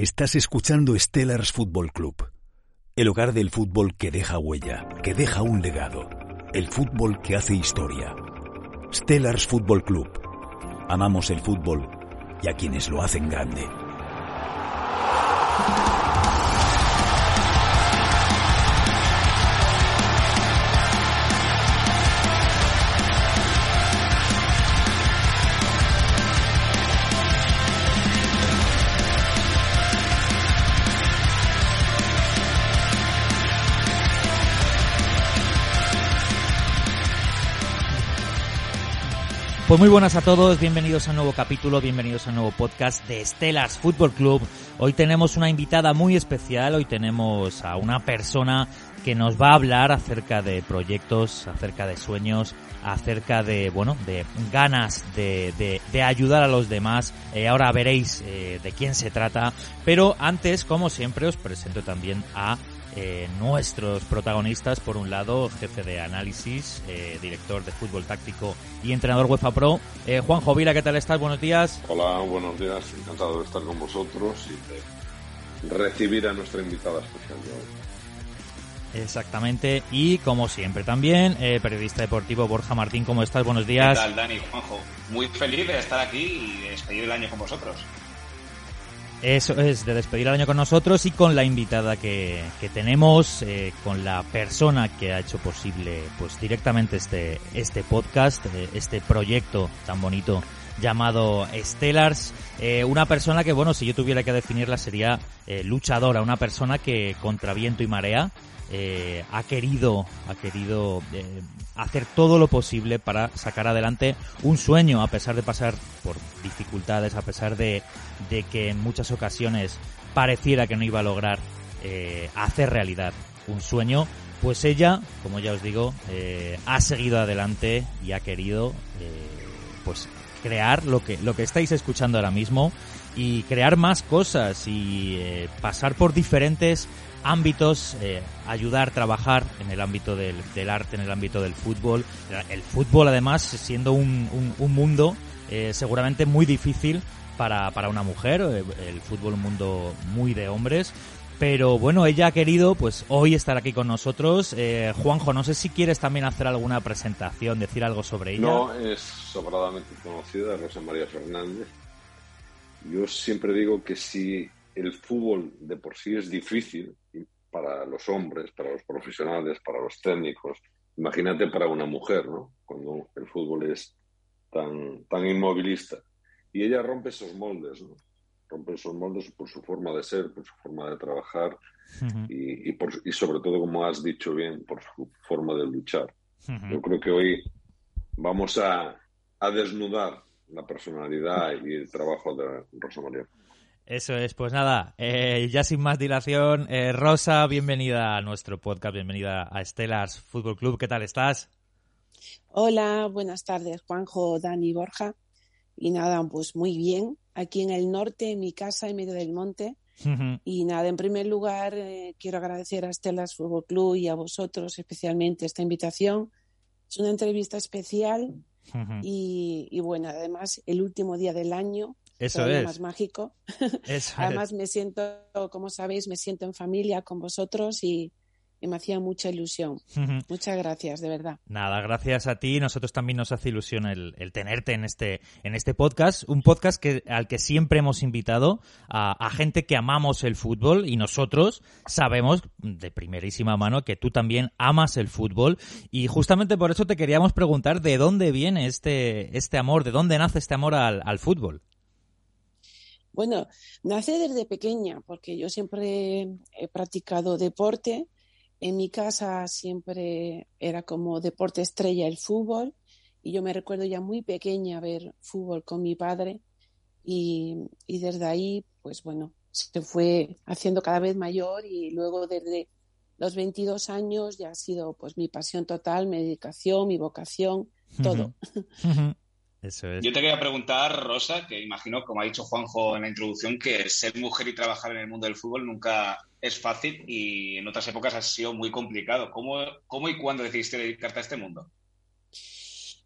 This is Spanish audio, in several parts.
Estás escuchando Stellars Football Club, el hogar del fútbol que deja huella, que deja un legado, el fútbol que hace historia. Stellars Football Club. Amamos el fútbol y a quienes lo hacen grande. Pues muy buenas a todos, bienvenidos a un nuevo capítulo, bienvenidos a un nuevo podcast de Estelas Fútbol Club. Hoy tenemos una invitada muy especial, hoy tenemos a una persona que nos va a hablar acerca de proyectos, acerca de sueños, acerca de, bueno, de ganas de, de, ayudar a los demás. Eh, ahora veréis eh, de quién se trata, pero antes, como siempre, os presento también a eh, nuestros protagonistas, por un lado, jefe de análisis, eh, director de fútbol táctico y entrenador UEFA Pro, eh, Juan Jovila, ¿qué tal estás? Buenos días. Hola, buenos días, encantado de estar con vosotros y de recibir a nuestra invitada especial Exactamente, y como siempre también, eh, periodista deportivo Borja Martín, ¿cómo estás? Buenos días. ¿Qué tal, Dani? Juanjo, muy feliz de estar aquí y de despedir el año con vosotros. Eso es, de despedir el año con nosotros y con la invitada que, que tenemos, eh, con la persona que ha hecho posible pues directamente este, este podcast, eh, este proyecto tan bonito llamado Stellars. Eh, una persona que, bueno, si yo tuviera que definirla sería luchadora, una persona que contra viento y marea eh, ha querido, ha querido eh, hacer todo lo posible para sacar adelante un sueño, a pesar de pasar por dificultades, a pesar de, de que en muchas ocasiones pareciera que no iba a lograr eh, hacer realidad un sueño, pues ella, como ya os digo, ha seguido adelante y ha querido, pues crear lo que lo que estáis escuchando ahora mismo y crear más cosas y pasar por diferentes ámbitos, eh, ayudar, trabajar en el ámbito del, arte, en el ámbito del fútbol. El fútbol, además, siendo un, un, mundo eh, seguramente muy difícil para, para una mujer, eh, el fútbol un mundo muy de hombres. Pero bueno, ella ha querido pues hoy estar aquí con nosotros. Juanjo, no sé si quieres también hacer alguna presentación, decir algo sobre ella. No, es sobradamente conocida, Rosa María Fernández. Yo siempre digo que si el fútbol de por sí es difícil para los hombres, para los profesionales, para los técnicos. Imagínate para una mujer, ¿no? Cuando el fútbol es tan, tan inmovilista. Y ella rompe esos moldes, ¿no? Rompe esos moldes por su forma de ser, por su forma de trabajar y, por, y sobre todo, como has dicho bien, por su forma de luchar. Yo creo que hoy vamos a, a desnudar la personalidad y el trabajo de Rosa María. Eso es, pues nada, eh, ya sin más dilación, eh, Rosa, bienvenida a nuestro podcast, bienvenida a Stellars Fútbol Club, ¿qué tal estás? Hola, buenas tardes, Juanjo, Dani, Borja. Y nada, pues muy bien, aquí en el norte, en mi casa, en medio del monte. Y nada, en primer lugar, eh, quiero agradecer a Stellars Fútbol Club y a vosotros especialmente esta invitación. Es una entrevista especial y, y bueno, además el último día del año eso es. más mágico. Además, me siento, como sabéis, me siento en familia con vosotros y, me hacía mucha ilusión. Muchas gracias, de verdad. Nada, gracias a ti. Nosotros también nos hace ilusión el, tenerte en este, en este podcast. Un podcast que, al que siempre hemos invitado a, a, gente que amamos el fútbol y nosotros sabemos de primerísima mano que tú también amas el fútbol. Y justamente por eso te queríamos preguntar de dónde viene este, este amor, de dónde nace este amor al, al fútbol. Bueno, nace desde pequeña, porque yo siempre he practicado deporte. En mi casa siempre era como deporte estrella el fútbol. Y yo me recuerdo ya muy pequeña ver fútbol con mi padre. Y, desde ahí, pues bueno, se fue haciendo cada vez mayor y luego desde los 22 años ya ha sido pues mi pasión total, mi dedicación, mi vocación, todo. Yo te quería preguntar, Rosa, que imagino, como ha dicho Juanjo en la introducción, que ser mujer y trabajar en el mundo del fútbol nunca es fácil y en otras épocas ha sido muy complicado. ¿Cómo, cómo y cuándo decidiste dedicarte a este mundo?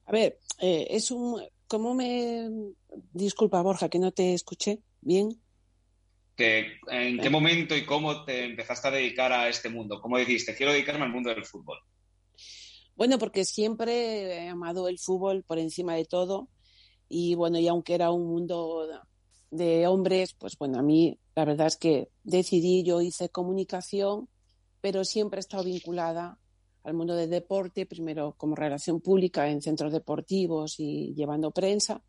A ver, eh, es un... ¿Cómo me... Disculpa, Borja, que no te escuché bien. ¿En qué momento y cómo te empezaste a dedicar a este mundo? ¿Cómo dijiste, quiero dedicarme al mundo del fútbol? Bueno, porque siempre he amado el fútbol por encima de todo. Y bueno, y aunque era un mundo de hombres, pues bueno, a mí la verdad es que decidí, yo hice comunicación, pero siempre he estado vinculada al mundo del deporte, primero como relación pública en centros deportivos y llevando prensa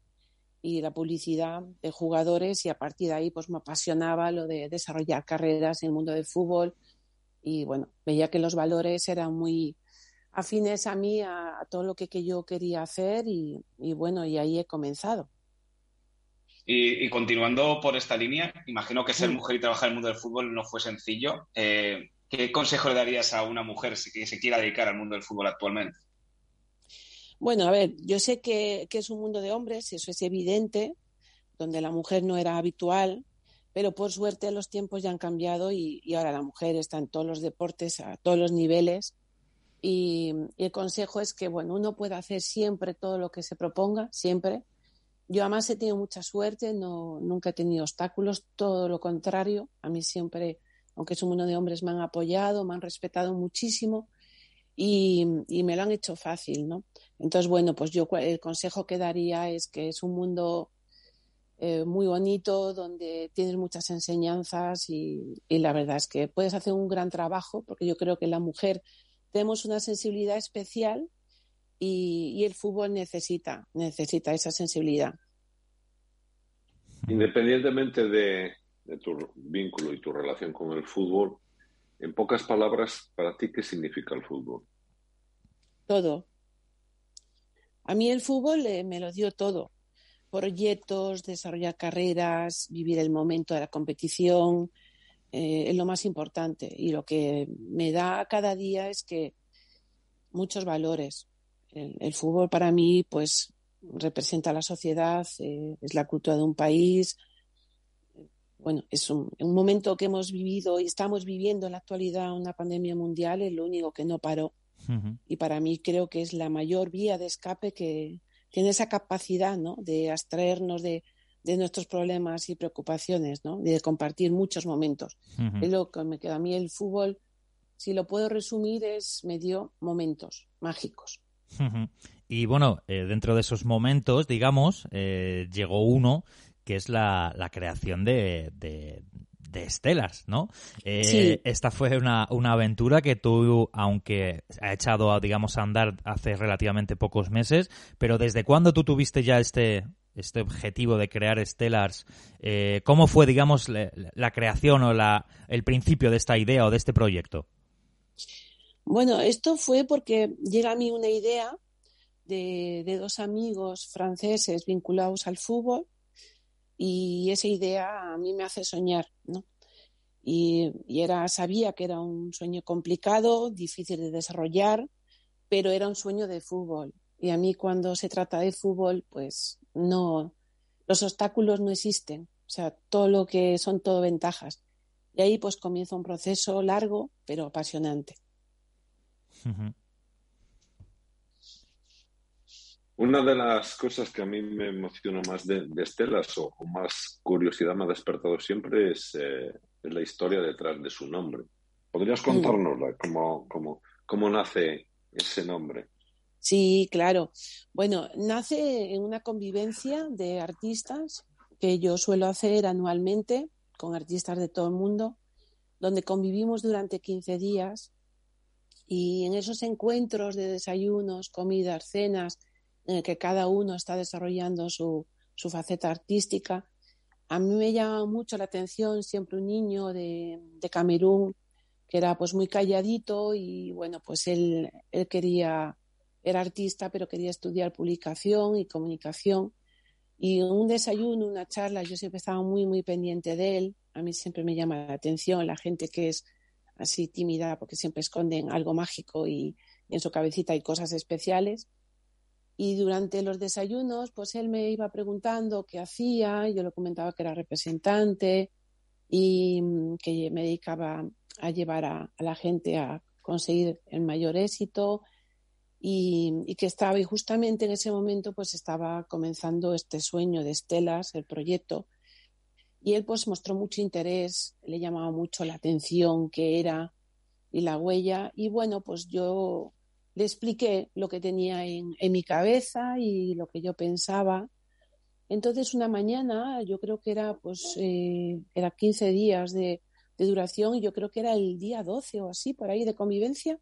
y la publicidad de jugadores y a partir de ahí pues me apasionaba lo de desarrollar carreras en el mundo del fútbol y bueno, veía que los valores eran muy afines a mí, a, todo lo que, que, yo quería hacer y, y, bueno, y ahí he comenzado. Y, continuando por esta línea, imagino que ser mujer y trabajar en el mundo del fútbol no fue sencillo. Eh, ¿Qué consejo le darías a una mujer que se quiera dedicar al mundo del fútbol actualmente? Bueno, a ver, yo sé que, es un mundo de hombres, eso es evidente, donde la mujer no era habitual, pero por suerte los tiempos ya han cambiado y, ahora la mujer está en todos los deportes, a todos los niveles. Y, y, el consejo es que, bueno, uno puede hacer siempre todo lo que se proponga, siempre. Yo además he tenido mucha suerte, no, nunca he tenido obstáculos, todo lo contrario. A mí siempre aunque es un mundo de hombres, me han apoyado, me han respetado muchísimo y, me lo han hecho fácil, ¿no? Entonces, bueno, pues yo el consejo que daría es que es un mundo eh, muy bonito, donde tienes muchas enseñanzas y, la verdad es que puedes hacer un gran trabajo, porque yo creo que la mujer tenemos una sensibilidad especial y, y el fútbol necesita, necesita esa sensibilidad. Independientemente de, de tu vínculo y tu relación con el fútbol, en pocas palabras, para ti, ¿qué significa el fútbol? Todo. A mí el fútbol eh, me lo dio todo. Proyectos, desarrollar carreras, vivir el momento de la competición, eh, es lo más importante. Y lo que me da cada día es que muchos valores. El, fútbol para mí, pues, representa la sociedad, eh, es la cultura de un país, bueno, es un, momento que hemos vivido y estamos viviendo en la actualidad una pandemia mundial, es lo único que no paró. Y para mí creo que es la mayor vía de escape que tiene esa capacidad ¿no? de abstraernos de, nuestros problemas y preocupaciones, ¿no? de compartir muchos momentos. Es lo que me queda a mí el fútbol, si lo puedo resumir, es medio momentos mágicos. Y bueno, eh, dentro de esos momentos, digamos, eh, llegó uno que es la, creación de, de, estelas, ¿no? Eh, esta fue una, aventura que tú, aunque ha echado, digamos, a andar hace relativamente pocos meses, pero ¿desde cuándo tú tuviste ya este, este objetivo de crear Stellars? Eh, ¿Cómo fue, digamos, la, creación o la, el principio de esta idea o de este proyecto? Bueno, esto fue porque llega a mí una idea de, dos amigos franceses vinculados al fútbol y esa idea a mí me hace soñar, ¿no? Y, era, sabía que era un sueño complicado, difícil de desarrollar, pero era un sueño de fútbol. Y a mí cuando se trata de fútbol, pues no, los obstáculos no existen. O sea, todo lo que son todo ventajas. Y ahí pues comienza un proceso largo, pero apasionante. Una de las cosas que a mí me emociona más de, Estelas o, más curiosidad me ha despertado siempre es, eh, la historia detrás de su nombre. ¿Podrías mm. contárnosla? ¿Cómo, cómo, cómo nace ese nombre? Sí, claro. Bueno, nace en una convivencia de artistas que yo suelo hacer anualmente con artistas de todo el mundo, donde convivimos durante 15 días y en esos encuentros de desayunos, comidas, cenas, en el que cada uno está desarrollando su, su faceta artística. A mí me llama mucho la atención siempre un niño de, de Camerún que era pues muy calladito y bueno, pues él, él quería, era artista, pero quería estudiar publicación y comunicación. Y un desayuno, una charla, yo siempre estaba muy, muy pendiente de él. A mí siempre me llama la atención la gente que es así tímida porque siempre esconden algo mágico y en su cabecita hay cosas especiales. Y durante los desayunos, pues él me iba preguntando qué hacía, yo le comentaba que era representante y mm, que me dedicaba a llevar a, la gente a conseguir el mayor éxito y, que estaba, y justamente en ese momento, pues estaba comenzando este sueño de Estelas, el proyecto. Y él pues mostró mucho interés, le llamaba mucho la atención qué era y la huella. Y bueno, pues yo le expliqué lo que tenía en, en mi cabeza y lo que yo pensaba. Entonces una mañana, yo creo que era pues eh, era 15 días de, de duración y yo creo que era el día 12 o así, por ahí de convivencia,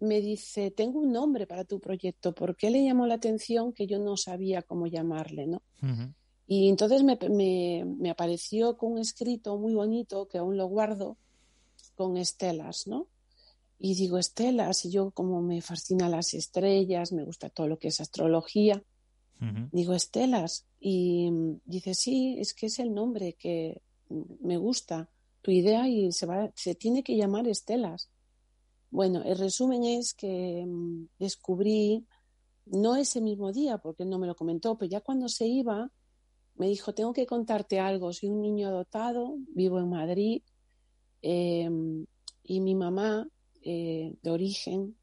me dice, tengo un nombre para tu proyecto. ¿Por qué le llamó la atención que yo no sabía cómo llamarle? ¿no? Y entonces me, me, apareció con un escrito muy bonito que aún lo guardo con estelas, ¿no? Y digo, estelas, y yo como me fascinan las estrellas, me gusta todo lo que es astrología, digo, estelas. Y dice, sí, es que es el nombre que me gusta, tu idea, y se, va, se tiene que llamar estelas. Bueno, el resumen es que descubrí, no ese mismo día, porque no me lo comentó, pero ya cuando se iba, me dijo, tengo que contarte algo, soy un niño adoptado, vivo en Madrid em, y mi mamá eh, de origen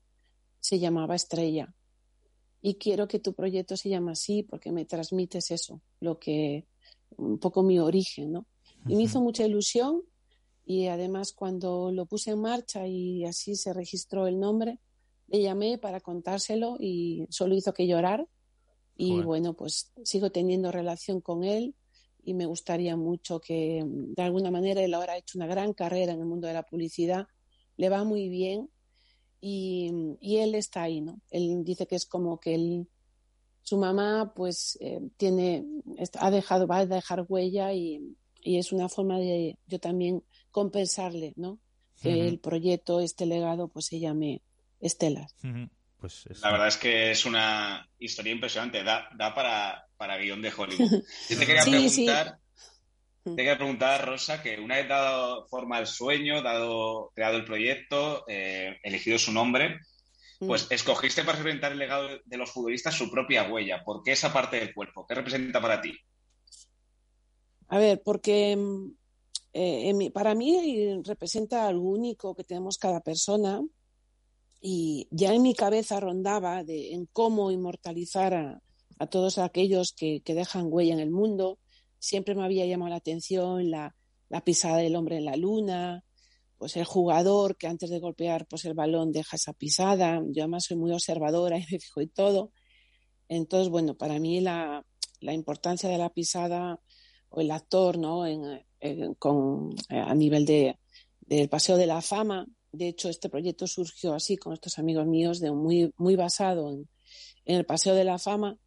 se llamaba Estrella y quiero que tu proyecto se llame así porque me transmites eso, lo que un poco mi origen, ¿no? Y me hizo mucha ilusión y además cuando lo puse en marcha y así se registró el nombre, le llamé para contárselo y solo hizo que llorar y bueno, pues sigo teniendo relación con él y me gustaría mucho que de alguna manera él ahora ha hecho una gran carrera en el mundo de la publicidad, le va muy bien y, él está ahí, ¿no? Él dice que es como que él, su mamá pues eh, tiene, ha dejado, va a dejar huella y, es una forma de yo también compensarle, ¿no? Que el proyecto, este legado, pues se llame Estelas. Pues la verdad es que es una historia impresionante, da, da para, para guion de Hollywood. Yo te quería preguntar, te quería preguntar, Rosa, que una vez dado forma al sueño, dado, creado el proyecto, eh, elegido su nombre, mm. pues escogiste para representar el legado de los futbolistas su propia huella. ¿Por qué esa parte del cuerpo? ¿Qué representa para ti? A ver, porque eh, para mí representa algo único que tenemos cada persona y ya en mi cabeza rondaba en cómo inmortalizar a, todos aquellos que, dejan huella en el mundo. Siempre me había llamado la atención la, pisada del hombre en la luna, pues el jugador que antes de golpear pues el balón deja esa pisada. Yo además soy muy observadora y me fijo y todo. Entonces, bueno, para mí la, importancia de la pisada o el actor, ¿no? Con, a nivel de, del paseo de la fama, de hecho, este proyecto surgió así con estos amigos míos, de muy, muy basado en, el Paseo de la Fama.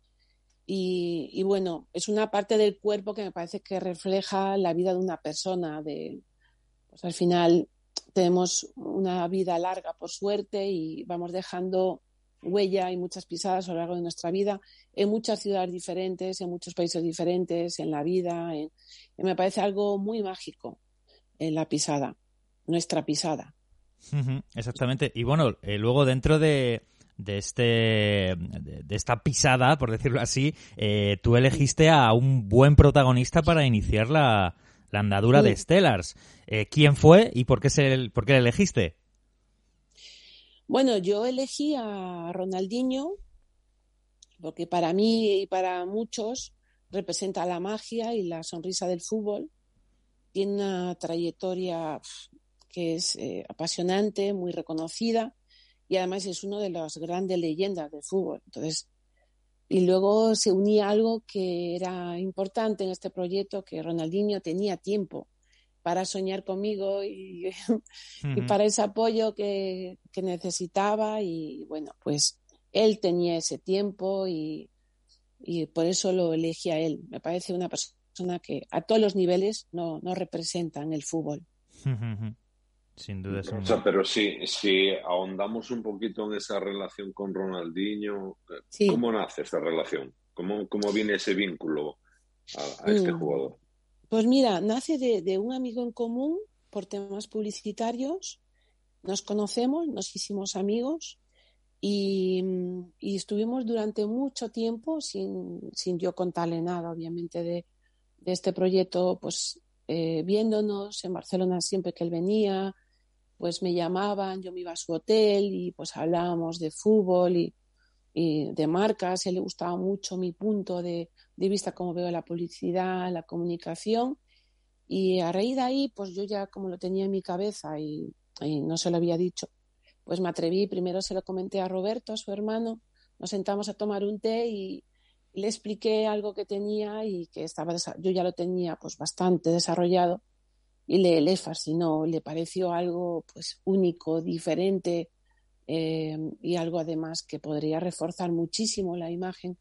Y, bueno, es una parte del cuerpo que me parece que refleja la vida de una persona. De, pues al final tenemos una vida larga, por suerte, y vamos dejando huella y muchas pisadas a lo largo de nuestra vida en muchas ciudades diferentes, en muchos países diferentes, en la vida. me parece algo muy mágico en la pisada, nuestra pisada exactamente. Y bueno, eh, luego dentro de, de este de, esta pisada, por decirlo así, eh, tú elegiste a un buen protagonista para iniciar la, andadura de Stellars. Eh, ¿Quién fue y por qué, se, por qué le elegiste? Bueno, yo elegí a Ronaldinho porque para mí y para muchos representa la magia y la sonrisa del fútbol. Tiene una trayectoria que es eh, apasionante, muy reconocida y además es una de las grandes leyendas del fútbol. Entonces, y luego se unía algo que era importante en este proyecto, que Ronaldinho tenía tiempo para soñar conmigo y, para ese apoyo que, que, necesitaba y bueno, pues él tenía ese tiempo y, y, por eso lo elegí a él. Me parece una persona que a todos los niveles no, no representa en el fútbol. Sin duda es un... pero si, si ahondamos un poquito en esa relación con Ronaldinho, eh, ¿cómo nace esta relación? ¿Cómo, cómo viene ese vínculo a, este mm. jugador? Pues mira, nace de, un amigo en común por temas publicitarios. Nos conocemos, nos hicimos amigos y, estuvimos durante mucho tiempo sin, sin yo contarle nada, obviamente, de, este proyecto, pues eh, viéndonos en Barcelona siempre que él venía, pues me llamaban, yo me iba a su hotel y pues hablábamos de fútbol y, de marcas. Él le gustaba mucho mi punto de, vista, como veo la publicidad, la comunicación. Y a raíz de ahí, pues yo ya como lo tenía en mi cabeza y, no se lo había dicho, pues me atreví, primero se lo comenté a Roberto, a su hermano, nos sentamos a tomar un té y, le expliqué algo que tenía y que estaba yo ya lo tenía pues bastante desarrollado y le, le fascinó, le pareció algo pues único, diferente eh, y algo además que podría reforzar muchísimo la imagen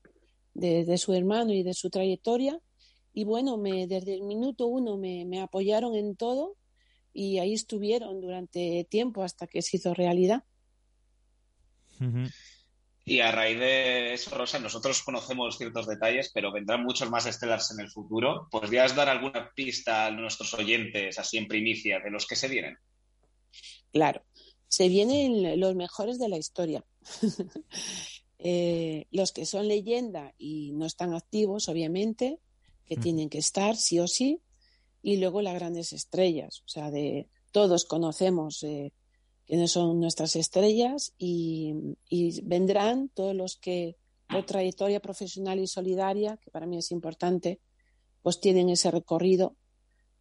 de, su hermano y de su trayectoria. Y bueno, me, desde el minuto uno me, me apoyaron en todo y ahí estuvieron durante tiempo hasta que se hizo realidad. Y a raíz de eso, Rosa, nosotros conocemos ciertos detalles, pero vendrán muchos más estelas en el futuro. ¿Podrías dar alguna pista a nuestros oyentes, así en primicia, de los que se vienen? Claro, se vienen los mejores de la historia. Eh, los que son leyenda y no están activos, obviamente, que tienen que estar sí o sí, y luego las grandes estrellas, o sea, de todos conocemos eh, quiénes son nuestras estrellas y, vendrán todos los que por trayectoria profesional y solidaria, que para mí es importante, pues tienen ese recorrido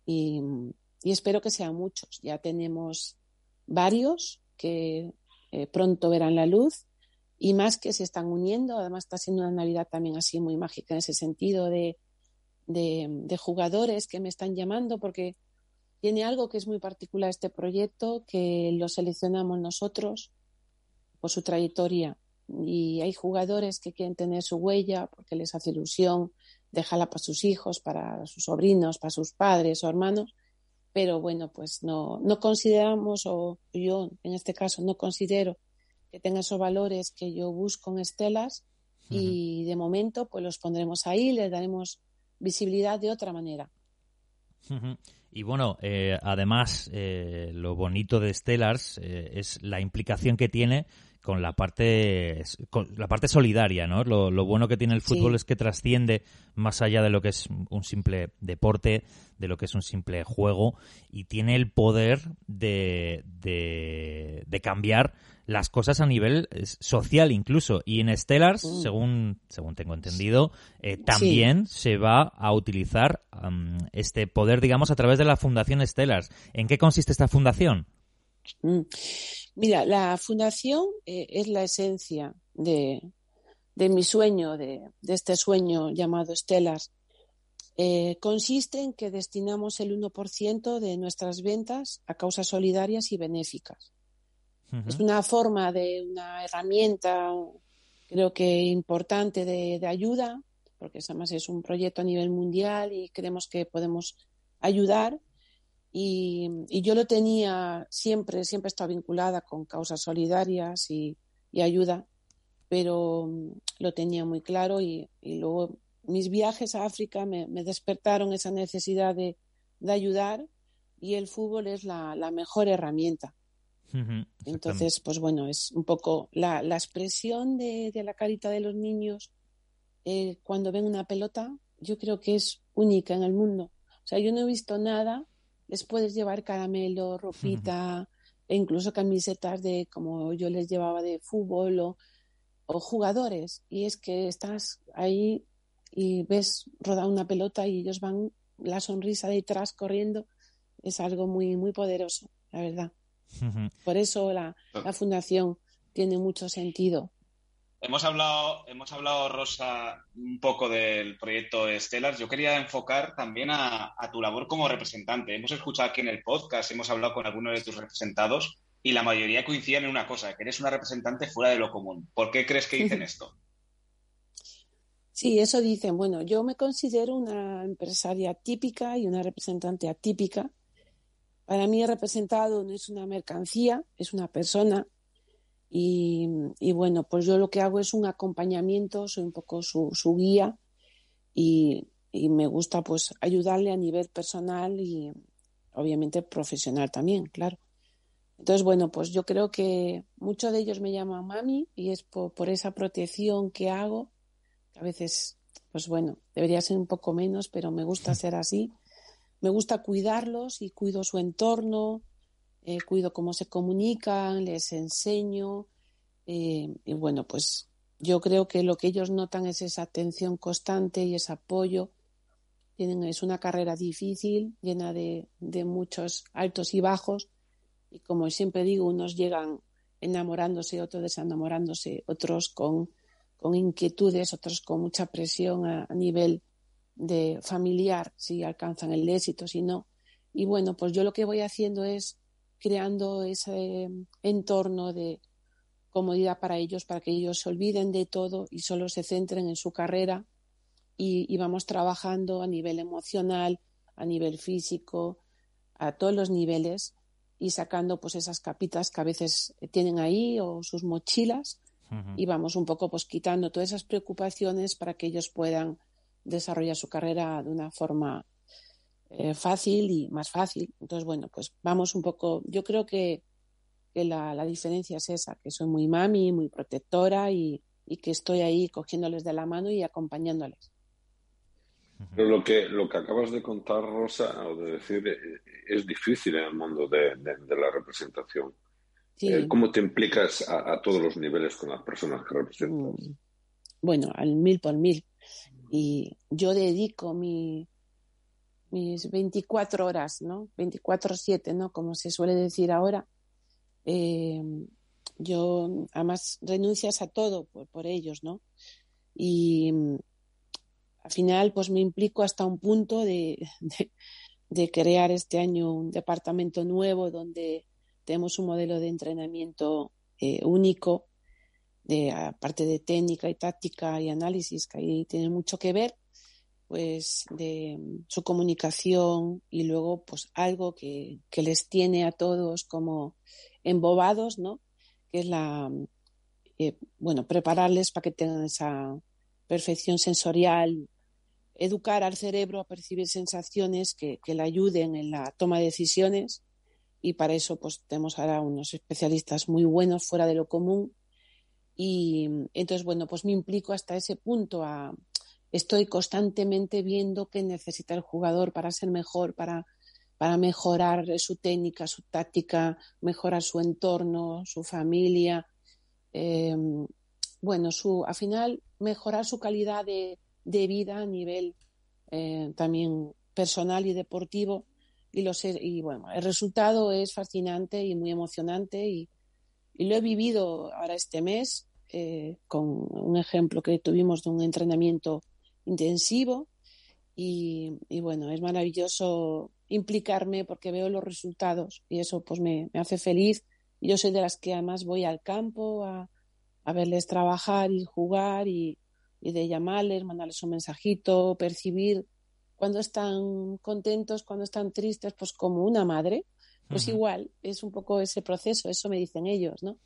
y, espero que sean muchos. Ya tenemos varios que eh, pronto verán la luz y más que se están uniendo. Además está siendo una Navidad también así muy mágica en ese sentido de, de jugadores que me están llamando porque tiene algo que es muy particular este proyecto, que lo seleccionamos nosotros por su trayectoria. Y hay jugadores que quieren tener su huella porque les hace ilusión dejarla para sus hijos, para sus sobrinos, para sus padres o hermanos. Pero bueno, pues no, no consideramos, o yo en este caso no considero que tenga esos valores que yo busco en Estelas y de momento pues los pondremos ahí, les daremos visibilidad de otra manera. Y bueno, eh, además, eh, lo bonito de Stellars eh, es la implicación que tiene con la parte con la parte solidaria, ¿no? Lo, bueno que tiene el fútbol es que trasciende más allá de lo que es un simple deporte, de lo que es un simple juego y tiene el poder de, de, de cambiar las cosas a nivel social incluso. Y en Stellars, mm. según, según tengo entendido, eh, también se va a utilizar este poder, digamos, a través de la Fundación Stellars. ¿En qué consiste esta fundación? Mm. Mira, la fundación eh, es la esencia de, de mi sueño, de, de, este sueño llamado Stellars. Eh, consiste en que destinamos el 1% de nuestras ventas a causas solidarias y benéficas. Es una forma de una herramienta, creo que importante de, ayuda, porque además es un proyecto a nivel mundial y creemos que podemos ayudar. Y, yo lo tenía siempre, siempre he estado vinculada con causas solidarias y, ayuda, pero mm, lo tenía muy claro y, luego mis viajes a África me, despertaron esa necesidad de, ayudar y el fútbol es la mejor herramienta. Entonces, pues bueno, es un poco la, expresión de, la carita de los niños eh, cuando ven una pelota, yo creo que es única en el mundo. O sea, yo no he visto nada, les puedes llevar caramelo, ropita, e incluso camisetas de como yo les llevaba de fútbol o, o jugadores. Y es que estás ahí y ves rodar una pelota y ellos van la sonrisa detrás corriendo. Es algo muy, muy poderoso, la verdad. Por eso la, fundación tiene mucho sentido. Hemos hablado, hemos hablado, Rosa, un poco del proyecto Estelar. Yo quería enfocar también a, tu labor como representante. Hemos escuchado aquí en el podcast, hemos hablado con algunos de tus representados y la mayoría coinciden en una cosa, que eres una representante fuera de lo común. ¿Por qué crees que dicen esto? Sí, eso dicen. Bueno, yo me considero una empresaria típica y una representante atípica para mí el representado no es una mercancía, es una persona. Y, bueno, pues yo lo que hago es un acompañamiento, soy un poco su, guía y, me gusta pues ayudarle a nivel personal y obviamente profesional también, claro. Entonces, bueno, pues yo creo que muchos de ellos me llaman mami y es por, por esa protección que hago, a veces, pues bueno, debería ser un poco menos, pero me gusta ser así me gusta cuidarlos y cuido su entorno, eh, cuido cómo se comunican, les enseño. Eh, y bueno, pues yo creo que lo que ellos notan es esa atención constante y ese apoyo Tienen, es una carrera difícil, llena de, muchos altos y bajos. Y como siempre digo, unos llegan enamorándose, otros desenamorándose, otros con, con inquietudes, otros con mucha presión a, nivel de familiar, si alcanzan el éxito, si no. Y bueno, pues yo lo que voy haciendo es creando ese entorno de comodidad para ellos, para que ellos se olviden de todo y solo se centren en su carrera y, vamos trabajando a nivel emocional, a nivel físico, a todos los niveles y sacando pues esas capitas que a veces tienen ahí o sus mochilas y vamos un poco pues quitando todas esas preocupaciones para que ellos puedan desarrollar su carrera de una forma eh, fácil y más fácil. Entonces, bueno, pues vamos un poco, yo creo que, la, la, diferencia es esa, que soy muy mami, muy protectora y, y que estoy ahí cogiéndoles de la mano y acompañándoles. Pero lo que, lo que acabas de contar, Rosa, o de decir, eh, es difícil en el mundo de, la representación. Eh, ¿Cómo te implicas a, todos los niveles con las personas que representas? Mm. Bueno, al mil por mil. Y yo dedico mi, mis 24 horas, ¿no? 24-7, ¿no? Como se suele decir ahora. Eh, yo, además, renuncias a todo por, ellos, ¿no? Y al final pues me implico hasta un punto de, de, crear este año un departamento nuevo donde tenemos un modelo de entrenamiento eh, único, de, aparte de técnica y táctica y análisis, que ahí tiene mucho que ver, pues de su comunicación y luego pues algo que, que les tiene a todos como embobados, ¿no? Que es la, eh, bueno, prepararles para que tengan esa perfección sensorial educar al cerebro a percibir sensaciones que, le ayuden en la toma de decisiones y para eso pues tenemos ahora unos especialistas muy buenos fuera de lo común y entonces bueno pues me implico hasta ese punto a estoy constantemente viendo qué necesita el jugador para ser mejor para para mejorar su técnica su táctica mejorar su entorno su familia eh, bueno su al final mejorar su calidad de, de vida a nivel eh, también personal y deportivo. Y, los, y bueno, el resultado es fascinante y muy emocionante y, lo he vivido ahora este mes eh, con un ejemplo que tuvimos de un entrenamiento intensivo y, bueno, es maravilloso implicarme porque veo los resultados y eso pues me, hace feliz. Yo soy de las que además voy al campo a, a verles trabajar y jugar y, y de llamarles, mandarles un mensajito, percibir cuando están contentos, cuando están tristes, pues como una madre, pues igual es un poco ese proceso, eso me dicen ellos, ¿no?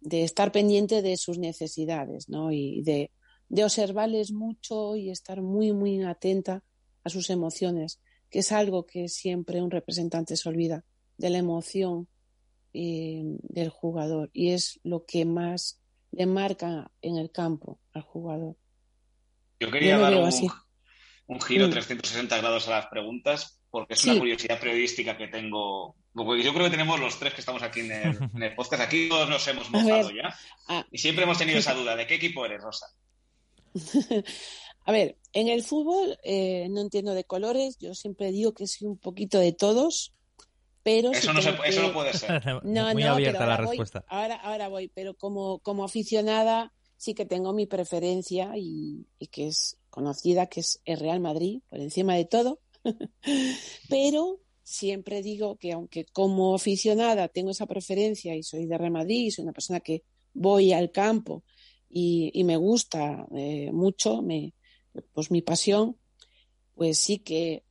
De estar pendiente de sus necesidades, ¿no? Y de, de observarles mucho y estar muy, muy atenta a sus emociones, que es algo que siempre un representante se olvida, de la emoción eh, del jugador y es lo que más le marca en el campo al jugador. Yo quería dar un, giro 360 mm. grados a las preguntas porque es una curiosidad periodística que tengo. Yo creo que tenemos los tres que estamos aquí en el, podcast. Aquí todos nos hemos mojado ya. Ah. Y siempre hemos tenido esa duda. ¿De qué equipo eres, Rosa? A ver, en el fútbol eh, no entiendo de colores. Yo siempre digo que soy un poquito de todos. Pero eso, no, eso no puede ser. Muy abierta la respuesta. ahora, ahora voy, pero como, como aficionada sí que tengo mi preferencia y, que es conocida, que es el Real Madrid, por encima de todo. Pero siempre digo que aunque como aficionada tengo esa preferencia y soy de Real Madrid, soy una persona que voy al campo y, me gusta eh, mucho, me, pues mi pasión, pues sí que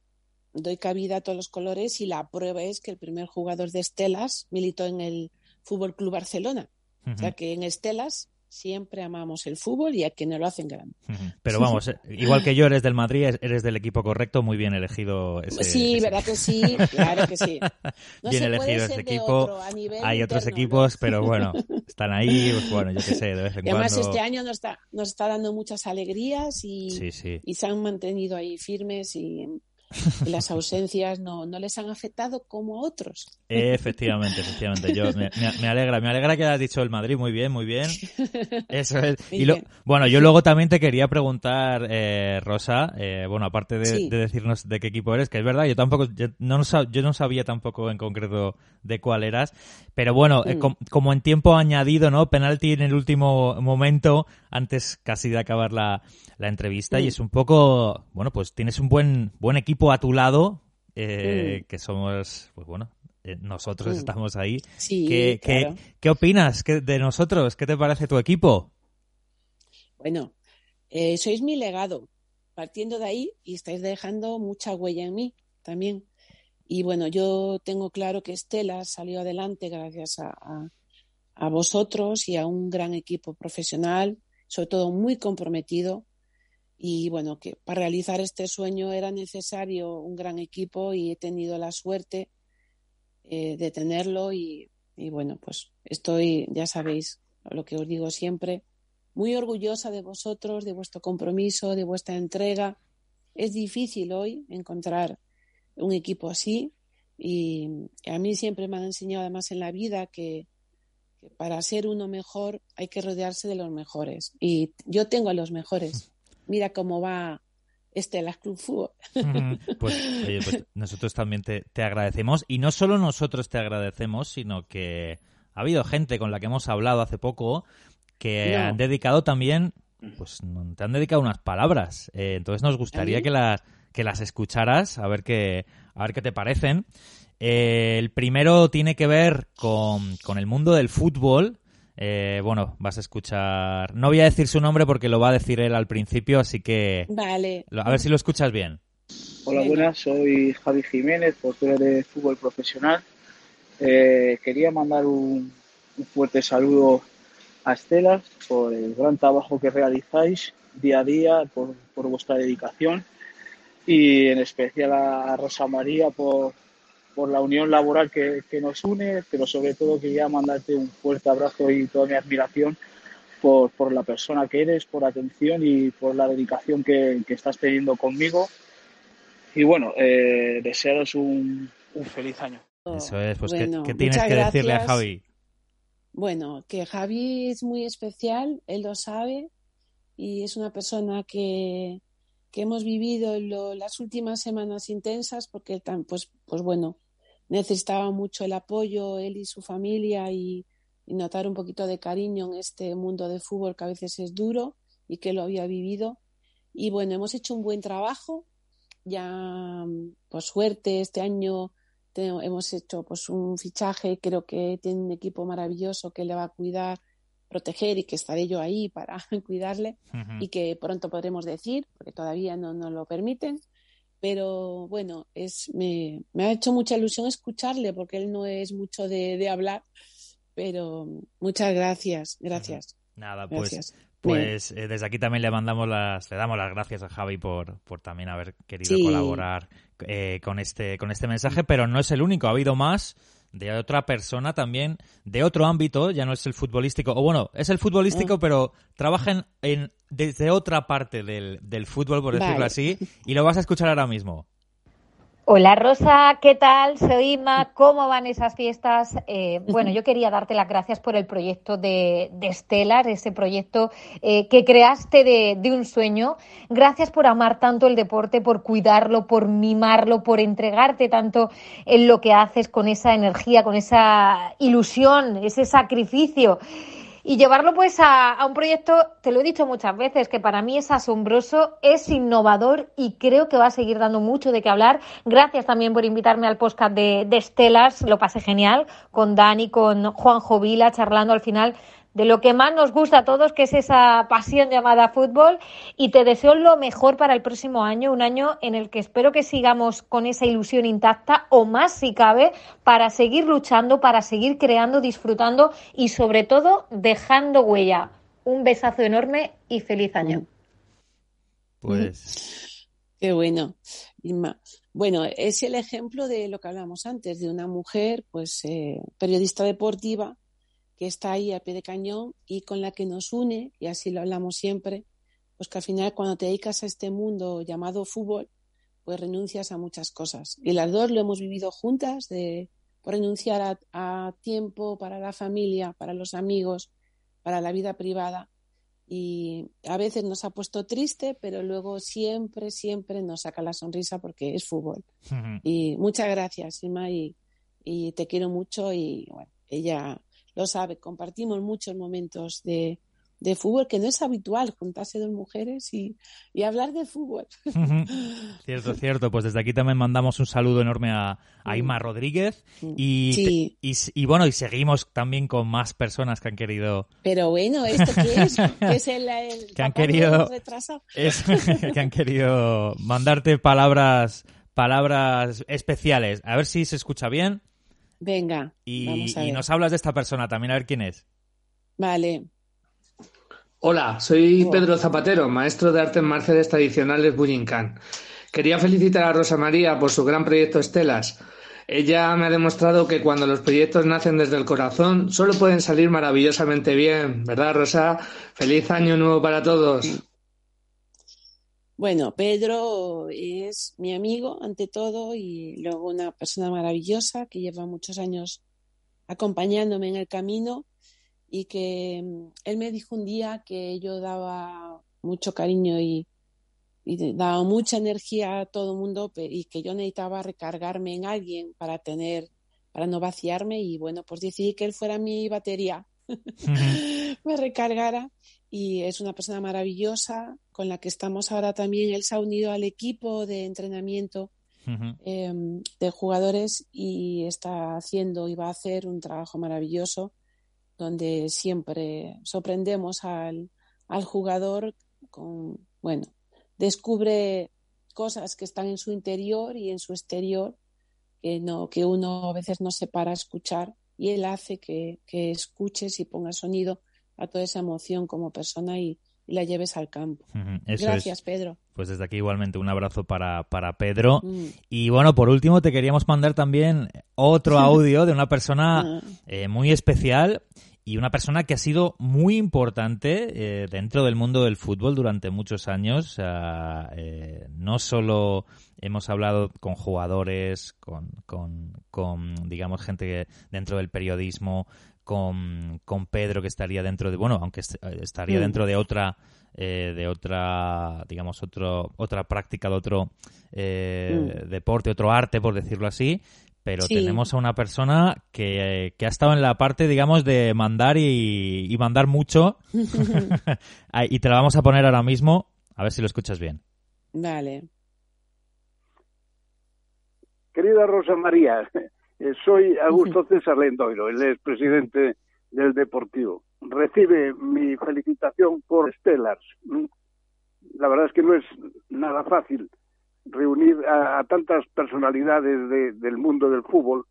doy cabida a todos los colores y la prueba es que el primer jugador de Estelas militó en el Fútbol Club Barcelona. O sea que en Estelas siempre amamos el fútbol y a quienes lo hacen grande. Pero vamos, eh, igual que yo eres del Madrid, eres del equipo correcto, muy bien elegido ese. Sí, verdad que sí, claro que sí. bien elegido ese equipo. Hay otros equipos, pero bueno, están ahí, pues bueno, yo qué sé, de vez en y además este año nos está, nos está dando muchas alegrías y, y se han mantenido ahí firmes y las ausencias no, no les han afectado como a otros. Efectivamente, efectivamente. Yo, me, me, alegra, me alegra que hayas dicho el Madrid. Muy bien, muy bien. Eso es. y lo, bueno, yo luego también te quería preguntar, eh, Rosa, eh, bueno, aparte de, decirnos de qué equipo eres, que es verdad, yo tampoco, yo no, yo no sabía tampoco en concreto de cuál eras, pero bueno, eh, mm. como en tiempo añadido, ¿no? Penalti en el último momento, antes casi de acabar la, la entrevista, y mm. es un poco, bueno, pues tienes un buen, buen equipo a tu lado, eh, que somos, pues bueno, eh, nosotros mm. estamos ahí. ¿Qué, ¿qué, opinas de nosotros? ¿Qué te parece tu equipo? Bueno, eh, sois mi legado, partiendo de ahí y estáis dejando mucha huella en mí también. Y bueno, yo tengo claro que Estela salió adelante gracias a, a vosotros y a un gran equipo profesional, sobre todo muy comprometido, y bueno, que para realizar este sueño era necesario un gran equipo y he tenido la suerte eh, de tenerlo y, bueno, pues estoy, ya sabéis lo que os digo siempre, muy orgullosa de vosotros, de vuestro compromiso, de vuestra entrega. Es difícil hoy encontrar un equipo así y a mí siempre me han enseñado además en la vida que, que para ser uno mejor hay que rodearse de los mejores y yo tengo a los mejores mira cómo va este las Club Fútbol. Pues, oye, pues nosotros también te, agradecemos y no solo nosotros te agradecemos, sino que ha habido gente con la que hemos hablado hace poco que han dedicado también, pues te han dedicado unas palabras. Eh, entonces nos gustaría que las que las escucharas a ver qué a ver qué te parecen. Eh, el primero tiene que ver con, con el mundo del fútbol eh, bueno, vas a escuchar. No voy a decir su nombre porque lo va a decir él al principio, así que. Vale. A ver si lo escuchas bien. Hola, buenas. Soy Javi Jiménez, portero de fútbol profesional. Eh, quería mandar un, fuerte saludo a Estelas por el gran trabajo que realizáis día a día, por, por vuestra dedicación y en especial a Rosa María por, por la unión laboral que, nos une, pero sobre todo quería mandarte un fuerte abrazo y toda mi admiración por, por la persona que eres, por la atención y por la dedicación que, estás teniendo conmigo. Y bueno, eh, desearos un, feliz año. Eso es, pues ¿qué, tienes que decirle a Javi? Bueno, que Javi es muy especial, él lo sabe y es una persona que, que hemos vivido las últimas semanas intensas porque pues, pues bueno, necesitaba mucho el apoyo, él y su familia, y, notar un poquito de cariño en este mundo de fútbol que a veces es duro y que lo había vivido. Y bueno, hemos hecho un buen trabajo. Ya, por suerte, este año hemos hecho pues un fichaje. Creo que tiene un equipo maravilloso que le va a cuidar, proteger y que estaré yo ahí para cuidarle y que pronto podremos decir, porque todavía no nos lo permiten pero bueno, es, me, me, ha hecho mucha ilusión escucharle porque él no es mucho de, de hablar, pero muchas gracias, gracias. Nada, pues, pues eh, desde aquí también le mandamos las, le damos las gracias a Javi por, por también haber querido colaborar eh, con este, con este mensaje, pero no es el único, ha habido más de otra persona también, de otro ámbito, ya no es el futbolístico, o bueno, es el futbolístico, ah. pero trabajan en, desde otra parte del, del fútbol, por decirlo así, y lo vas a escuchar ahora mismo. Hola Rosa, ¿qué tal? Soy Ima, ¿cómo van esas fiestas? Eh, bueno, yo quería darte las gracias por el proyecto de, de Stellar, ese proyecto eh, que creaste de, de, un sueño. Gracias por amar tanto el deporte, por cuidarlo, por mimarlo, por entregarte tanto en lo que haces con esa energía, con esa ilusión, ese sacrificio y llevarlo pues a, un proyecto, te lo he dicho muchas veces, que para mí es asombroso, es innovador y creo que va a seguir dando mucho de qué hablar. Gracias también por invitarme al podcast de, de Estelas, lo pasé genial, con Dani, con Juanjo Vila, charlando al final de lo que más nos gusta a todos, que es esa pasión llamada fútbol. Y te deseo lo mejor para el próximo año, un año en el que espero que sigamos con esa ilusión intacta o más si cabe, para seguir luchando, para seguir creando, disfrutando y sobre todo dejando huella. Un besazo enorme y feliz año. Pues. Qué bueno, Bueno, es el ejemplo de lo que hablamos antes, de una mujer, pues, eh, periodista deportiva, que está ahí a pie de cañón y con la que nos une, y así lo hablamos siempre, pues que al final cuando te dedicas a este mundo llamado fútbol, pues renuncias a muchas cosas. Y las dos lo hemos vivido juntas, de renunciar a, tiempo para la familia, para los amigos, para la vida privada. Y a veces nos ha puesto triste, pero luego siempre, siempre nos saca la sonrisa porque es fútbol. Y muchas gracias, Ima, y, y te quiero mucho. Y bueno, ella lo sabe, compartimos muchos momentos de, de fútbol, que no es habitual juntarse dos mujeres y, hablar de fútbol. cierto, cierto. Pues desde aquí también mandamos un saludo enorme a, a Ima Rodríguez y, y, bueno, y seguimos también con más personas que han querido... Pero bueno, ¿esto qué es? es el, que han querido que han querido mandarte palabras palabras especiales. A ver si se escucha bien. Venga, y nos hablas de esta persona también, a ver quién es. Vale, Hola, soy Pedro Zapatero, maestro de artes marciales tradicionales Bujinkan. Quería felicitar a Rosa María por su gran proyecto Estelas. Ella me ha demostrado que cuando los proyectos nacen desde el corazón, solo pueden salir maravillosamente bien, ¿verdad, Rosa? Feliz año nuevo para todos. Bueno, Pedro es mi amigo ante todo y luego una persona maravillosa que lleva muchos años acompañándome en el camino y que mm, él me dijo un día que yo daba mucho cariño y, daba mucha energía a todo el mundo y que yo necesitaba recargarme en alguien para tener, para no vaciarme y bueno, pues decidí que él fuera mi batería, me recargara y es una persona maravillosa con la que estamos ahora también. Él se ha unido al equipo de entrenamiento em, de jugadores y está haciendo y va a hacer un trabajo maravilloso donde siempre sorprendemos al, al jugador con, bueno, descubre cosas que están en su interior y en su exterior que, no, que uno a veces no se para a escuchar y él hace que, que escuches y pongas sonido a toda esa emoción como persona y, la lleves al campo. Gracias, Pedro. Pues desde aquí igualmente un abrazo para, para Pedro. Mm. Y bueno, por último te queríamos mandar también otro audio de una persona ah. eh, muy especial y una persona que ha sido muy importante eh, dentro del mundo del fútbol durante muchos años. Eh, no solo hemos hablado con jugadores, con, con, digamos, gente dentro del periodismo, con, con, Pedro que estaría dentro de, bueno, aunque estaría mm. dentro de otra, eh, de otra, digamos, otro, otra práctica, de otro mm. deporte, otro arte, por decirlo así, pero tenemos a una persona que, ha estado en la parte, digamos, de mandar y, mandar mucho. y te la vamos a poner ahora mismo, a ver si lo escuchas bien. Vale. Querida Rosa María, eh, soy Augusto César Lendoiro, el expresidente del Deportivo. Recibe mi felicitación por Stellars. La verdad es que no es nada fácil reunir a, tantas personalidades del mundo del fútbol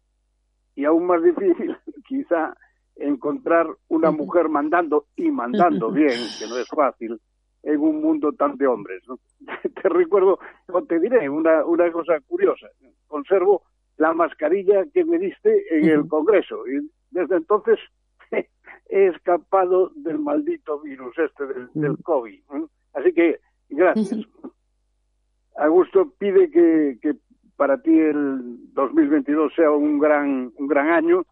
y aún más difícil quizá encontrar una mujer mandando y mandando bien, que no es fácil, en un mundo tan de hombres. Te recuerdo, o te diré una, una cosa curiosa, conservo la mascarilla que me diste en el Congreso y desde entonces he escapado del maldito virus este del, del COVID. Así que gracias. Augusto pide que, que para ti el 2022 sea un gran, un gran año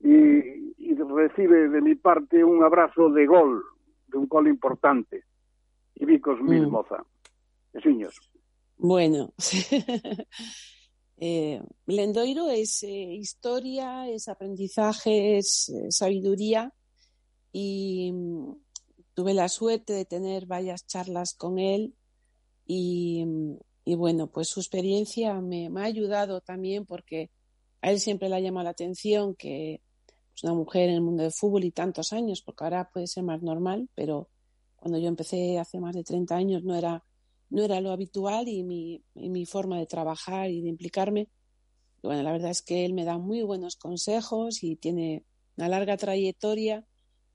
y, recibe de mi parte un abrazo de gol, de un gol importante. Y Vicos mil mm. moza. Bueno, eh, es eh, historia, es aprendizaje, es eh, sabiduría. Y mm, tuve la suerte de tener varias charlas con él. Y, bueno, pues su experiencia me, ha ayudado también porque a él siempre le ha llamado la atención que es una mujer en el mundo del fútbol y tantos años, porque ahora puede ser más normal, pero cuando yo empecé hace más de 30 años no era, no era lo habitual y mi, y mi forma de trabajar y de implicarme. bueno, la verdad es que él me da muy buenos consejos y tiene una larga trayectoria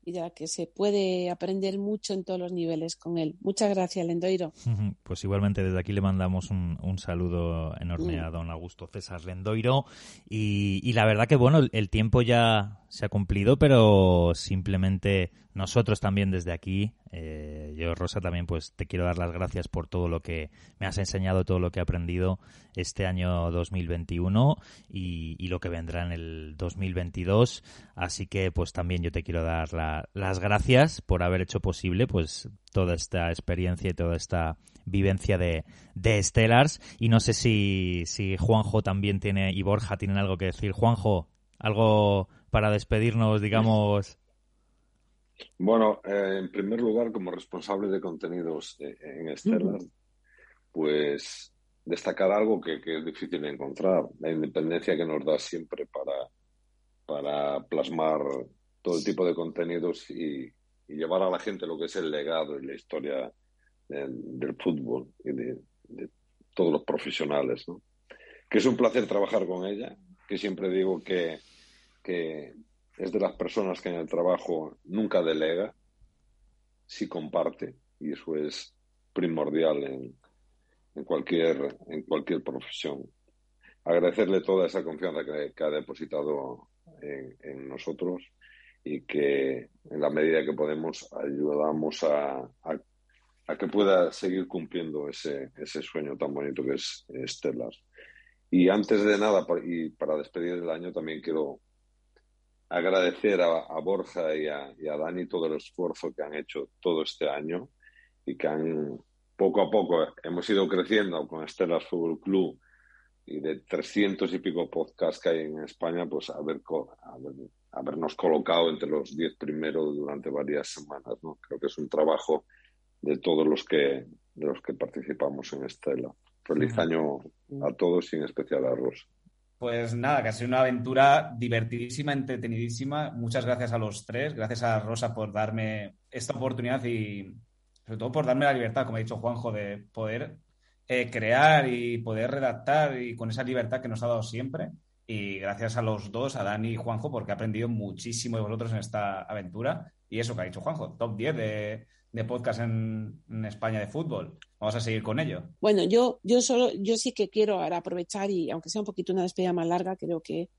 y de la que se puede aprender mucho en todos los niveles con él. Muchas gracias, Lendoiro. Pues igualmente desde aquí le mandamos un, saludo enorme a mm. don Augusto César Lendoiro y, la verdad que bueno, el tiempo ya se ha cumplido, pero simplemente nosotros también desde aquí, eh, yo Rosa también pues te quiero dar las gracias por todo lo que me has enseñado, todo lo que he aprendido este año 2021 y, y lo que vendrá en el 2022. Así que pues también yo te quiero dar las gracias por haber hecho posible pues toda esta experiencia y toda esta vivencia de, de Stellars. Y no sé si, si Juanjo también tiene y Borja tienen algo que decir. Juanjo, algo para despedirnos, digamos? Bueno, eh, en primer lugar, como responsable de contenidos en Stellar, pues destacar algo que, es difícil de encontrar, la independencia que nos da siempre para, para plasmar todo tipo de contenidos y, llevar a la gente lo que es el legado y la historia del, fútbol y de, todos los profesionales. ¿no? Que es un placer trabajar con ella, que siempre digo que que es de las personas que en el trabajo nunca delega, sí comparte, y eso es primordial en, en cualquier, en cualquier profesión. Agradecerle toda esa confianza que, ha depositado en, nosotros y que en la medida que podemos ayudamos a, a, que pueda seguir cumpliendo ese, ese sueño tan bonito que es Estelar. Y antes de nada, y para despedir el año, también quiero agradecer a, Borja y a, Dani todo el esfuerzo que han hecho todo este año y que han poco a poco hemos ido creciendo con Estelas Fútbol Club y de 300 y pico podcasts que hay en España, pues haber, habernos colocado entre los 10 primeros durante varias semanas. ¿no? Creo que es un trabajo de todos los que, de los que participamos en Estela. Feliz año a todos y en especial a Rosa. Pues nada, que ha sido una aventura divertidísima, entretenidísima. Muchas gracias a los tres, gracias a Rosa por darme esta oportunidad y sobre todo por darme la libertad, como ha dicho Juanjo, de poder eh, crear y poder redactar y con esa libertad que nos ha dado siempre. Y gracias a los dos, a Dani y Juanjo, porque he aprendido muchísimo de vosotros en esta aventura. Y eso que ha dicho Juanjo, top 10 de, de podcast en, España de fútbol. Vamos a seguir con ello. Bueno, yo, yo solo, yo sí que quiero ahora aprovechar y aunque sea un poquito una despedida más larga, creo que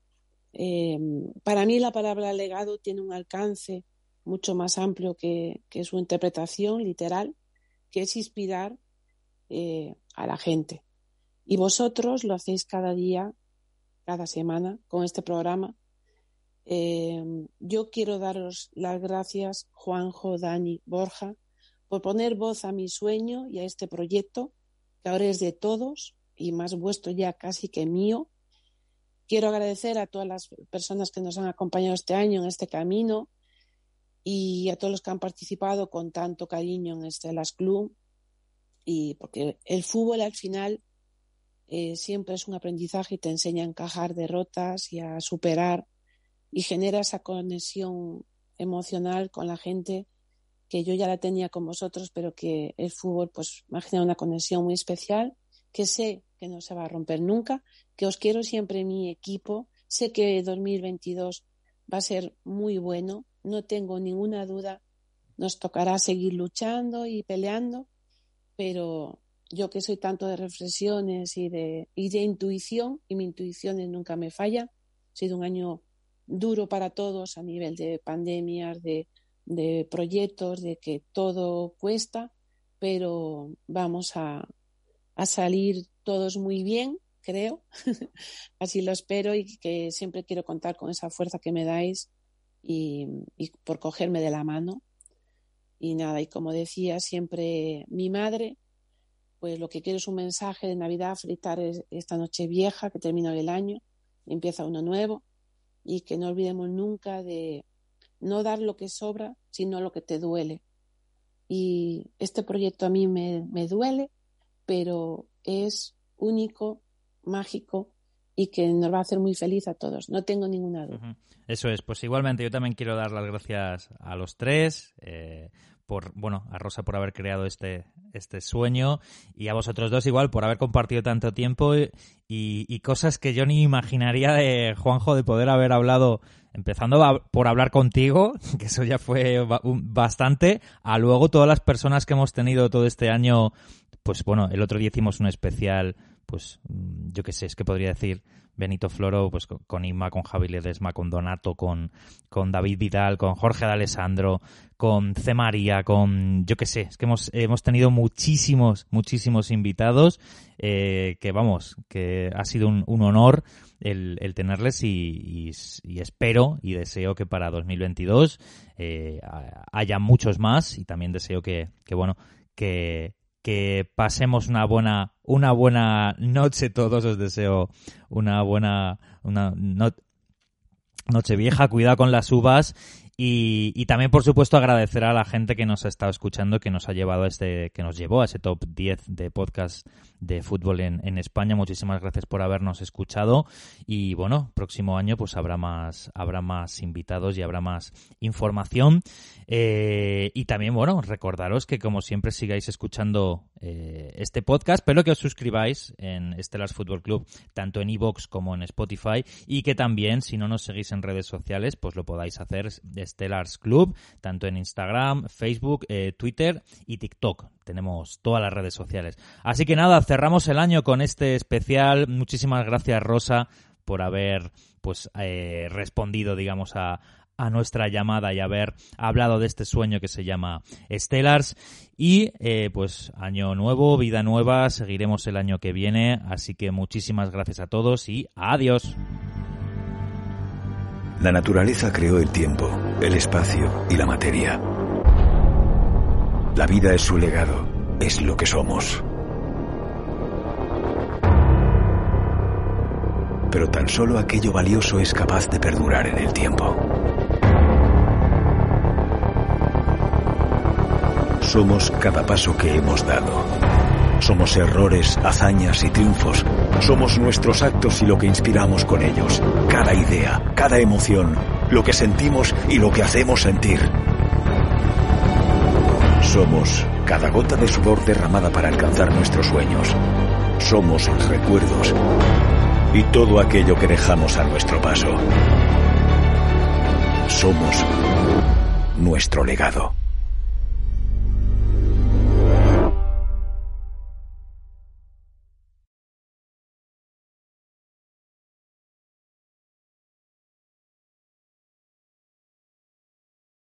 eh, para mí la palabra legado tiene un alcance mucho más amplio que, su interpretación literal, que es inspirar eh, a la gente. Y vosotros lo hacéis cada día, cada semana, con este programa. Eh, yo quiero daros las gracias, Juanjo, Dani, Borja, por poner voz a mi sueño y a este proyecto, que ahora es de todos y más vuestro ya casi que mío. Quiero agradecer a todas las personas que nos han acompañado este año en este camino y a todos los que han participado con tanto cariño en este Las Club. Y porque el fútbol al final eh, siempre es un aprendizaje y te enseña a encajar derrotas y a superar y genera esa conexión emocional con la gente que yo ya la tenía con vosotros, pero que el fútbol pues me ha una conexión muy especial, que sé que no se va a romper nunca, que os quiero siempre mi equipo, sé que 2022 va a ser muy bueno, no tengo ninguna duda, nos tocará seguir luchando y peleando, pero yo que soy tanto de reflexiones y de, y de intuición, y mi intuición nunca me falla, ha sido un año duro para todos a nivel de pandemias, de de proyectos, de que todo cuesta, pero vamos a, a salir todos muy bien, creo. Así lo espero y que siempre quiero contar con esa fuerza que me dais y, por cogerme de la mano. Y nada, y como decía siempre mi madre, pues lo que quiero es un mensaje de Navidad, fritar esta noche vieja que termina el año, empieza uno nuevo y que no olvidemos nunca de no dar lo que sobra, sino lo que te duele. Y este proyecto a mí me, duele, pero es único, mágico y que nos va a hacer muy feliz a todos. No tengo ninguna duda. Eso es. Pues igualmente yo también quiero dar las gracias a los tres. Eh, por, bueno, a Rosa por haber creado este, este sueño y a vosotros dos igual por haber compartido tanto tiempo y, cosas que yo ni imaginaría de Juanjo de poder haber hablado empezando por hablar contigo, que eso ya fue bastante, a luego todas las personas que hemos tenido todo este año, pues bueno, el otro día hicimos un especial, pues yo qué sé, es que podría decir, Benito Floro, pues con Inma, con Javi Ledesma, con Donato, con, con David Vidal, con Jorge de Alessandro, con C. María, con yo qué sé, es que hemos, hemos tenido muchísimos, muchísimos invitados, eh, que vamos, que ha sido un, un honor el, el tenerles y, y, espero y deseo que para 2022 eh, haya muchos más y también deseo que, que bueno, que, que pasemos una buena una buena noche todos os deseo una buena una noche vieja. Cuidado con las uvas y, y, también, por supuesto, agradecer a la gente que nos ha estado escuchando, que nos ha llevado a este, que nos llevó a ese top 10 de podcast de fútbol en, en España. Muchísimas gracias por habernos escuchado. Y bueno, próximo año pues habrá más, habrá más invitados y habrá más información. Eh, y también, bueno, recordaros que como siempre sigáis escuchando eh, este podcast, pero que os suscribáis en Stellars Football Club, tanto en iVoox como en Spotify, y que también, si no nos seguís en redes sociales, pues lo podáis hacer Stellars Club, tanto en Instagram, Facebook, eh, Twitter y TikTok. Tenemos todas las redes sociales. Así que nada, cerramos el año con este especial. Muchísimas gracias, Rosa, por haber pues respondido, digamos, a, a nuestra llamada y haber hablado de este sueño que se llama Stellars. Y eh, pues año nuevo, vida nueva, seguiremos el año que viene. Así que muchísimas gracias a todos y adiós. La naturaleza creó el tiempo, el espacio y la materia. La vida es su legado, es lo que somos. Pero tan solo aquello valioso es capaz de perdurar en el tiempo. Somos cada paso que hemos dado. Somos errores, hazañas y triunfos. Somos nuestros actos y lo que inspiramos con ellos. Cada idea, cada emoción, lo que sentimos y lo que hacemos sentir. Somos cada gota de sudor derramada para alcanzar nuestros sueños. Somos recuerdos y todo aquello que dejamos a nuestro paso. Somos nuestro legado.